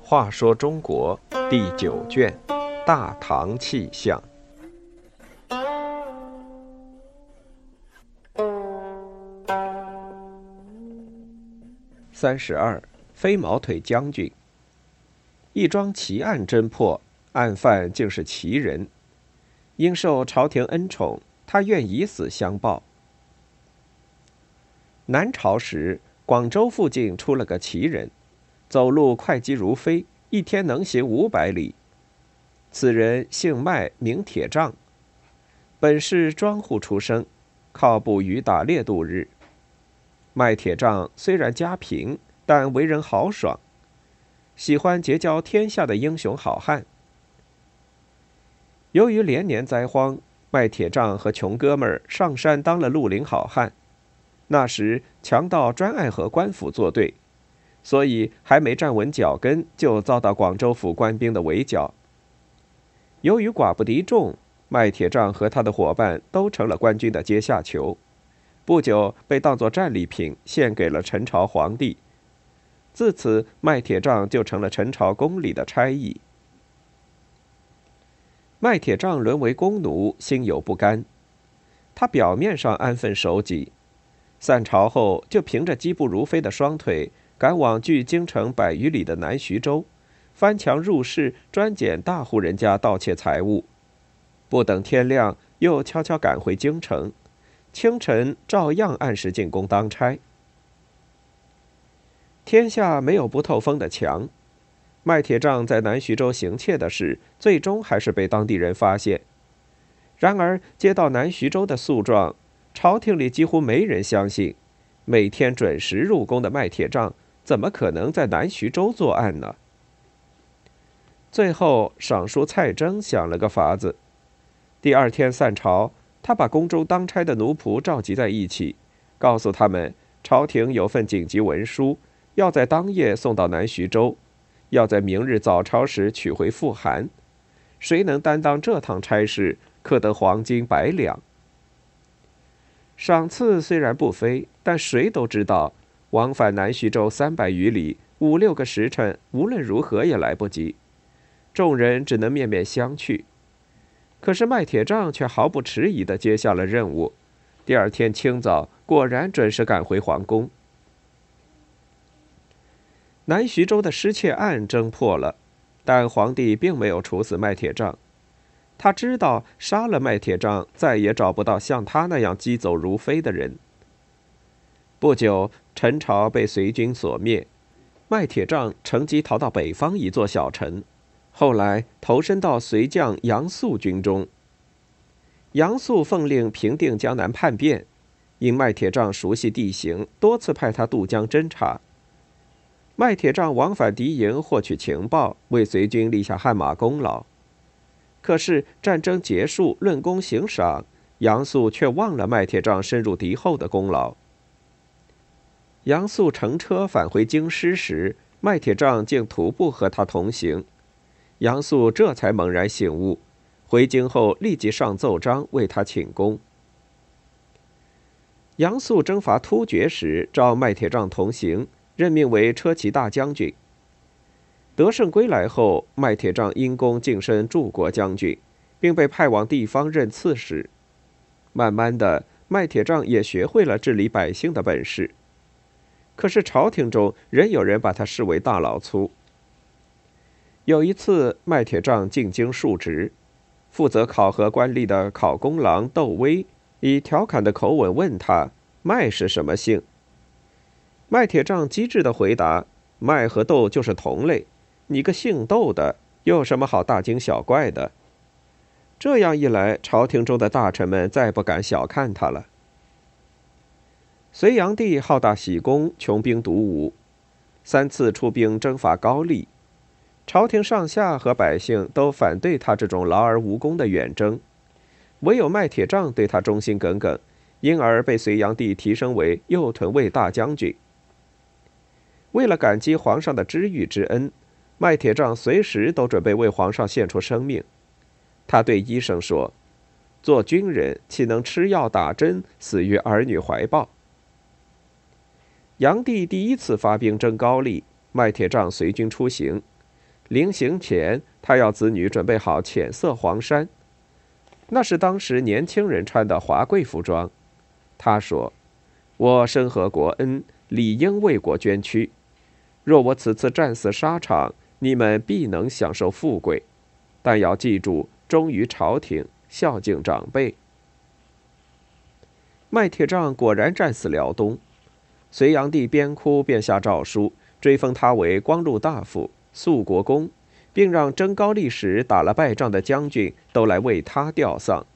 话说中国第九卷《大唐气象》三十二，飞毛腿将军。一桩奇案侦破，案犯竟是奇人，因受朝廷恩宠，他愿以死相报。南朝时，广州附近出了个奇人。走路快疾如飞，一天能行五百里。此人姓麦，名铁杖，本是庄户出生，靠捕鱼打猎度日。麦铁杖虽然家贫，但为人豪爽，喜欢结交天下的英雄好汉。由于连年灾荒，麦铁杖和穷哥们儿上山当了绿林好汉。那时强盗专爱和官府作对。所以还没站稳脚跟，就遭到广州府官兵的围剿。由于寡不敌众，麦铁杖和他的伙伴都成了官军的阶下囚，不久被当作战利品献给了陈朝皇帝。自此，麦铁杖就成了陈朝宫里的差役。麦铁杖沦为弓奴，心有不甘。他表面上安分守己，散朝后就凭着疾步如飞的双腿。赶往距京城百余里的南徐州，翻墙入室，专捡大户人家盗窃财物，不等天亮，又悄悄赶回京城，清晨照样按时进宫当差。天下没有不透风的墙，卖铁杖在南徐州行窃的事，最终还是被当地人发现。然而接到南徐州的诉状，朝廷里几乎没人相信，每天准时入宫的麦铁杖。怎么可能在南徐州作案呢？最后，尚书蔡征想了个法子。第二天散朝，他把宫中当差的奴仆召集在一起，告诉他们，朝廷有份紧急文书，要在当夜送到南徐州，要在明日早朝时取回复函。谁能担当这趟差事，可得黄金百两。赏赐虽然不菲，但谁都知道。往返南徐州三百余里，五六个时辰，无论如何也来不及。众人只能面面相觑。可是麦铁杖却毫不迟疑地接下了任务。第二天清早，果然准时赶回皇宫。南徐州的失窃案侦破了，但皇帝并没有处死麦铁杖。他知道杀了麦铁杖，再也找不到像他那样疾走如飞的人。不久，陈朝被隋军所灭，麦铁杖乘机逃到北方一座小城，后来投身到隋将杨素军中。杨素奉令平定江南叛变，因麦铁杖熟悉地形，多次派他渡江侦察。麦铁杖往返敌营获取情报，为隋军立下汗马功劳。可是战争结束，论功行赏，杨素却忘了麦铁杖深入敌后的功劳。杨素乘车返回京师时，麦铁杖竟徒步和他同行。杨素这才猛然醒悟，回京后立即上奏章为他请功。杨素征伐突厥时，召麦铁杖同行，任命为车骑大将军。得胜归来后，麦铁杖因功晋升柱国将军，并被派往地方任刺史。慢慢的，麦铁杖也学会了治理百姓的本事。可是朝廷中仍有人把他视为大老粗。有一次，麦铁杖进京述职，负责考核官吏的考功郎窦威以调侃的口吻问他：“麦是什么姓？”麦铁杖机智的回答：“麦和窦就是同类，你个姓窦的有什么好大惊小怪的？”这样一来，朝廷中的大臣们再不敢小看他了。隋炀帝好大喜功，穷兵黩武，三次出兵征伐高丽，朝廷上下和百姓都反对他这种劳而无功的远征，唯有麦铁杖对他忠心耿耿，因而被隋炀帝提升为右屯卫大将军。为了感激皇上的知遇之恩，麦铁杖随时都准备为皇上献出生命。他对医生说：“做军人岂能吃药打针，死于儿女怀抱？炀帝第一次发兵征高丽，麦铁杖随军出行。临行前，他要子女准备好浅色黄衫，那是当时年轻人穿的华贵服装。他说：“我身合国恩，理应为国捐躯。若我此次战死沙场，你们必能享受富贵，但要记住忠于朝廷，孝敬长辈。”麦铁杖果然战死辽东。隋炀帝边哭边下诏书，追封他为光禄大夫、肃国公，并让征高丽时打了败仗的将军都来为他吊丧。